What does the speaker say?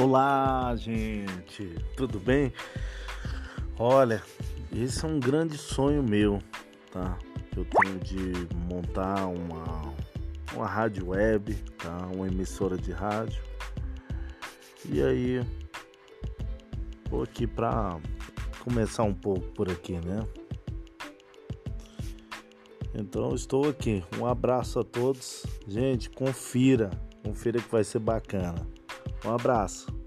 Olá, gente, tudo bem? Olha, esse é um grande sonho meu, tá? Eu tenho de montar uma, uma rádio web, tá? Uma emissora de rádio. E aí, vou aqui para começar um pouco por aqui, né? Então estou aqui. Um abraço a todos. Gente, confira. Confira que vai ser bacana. Um abraço.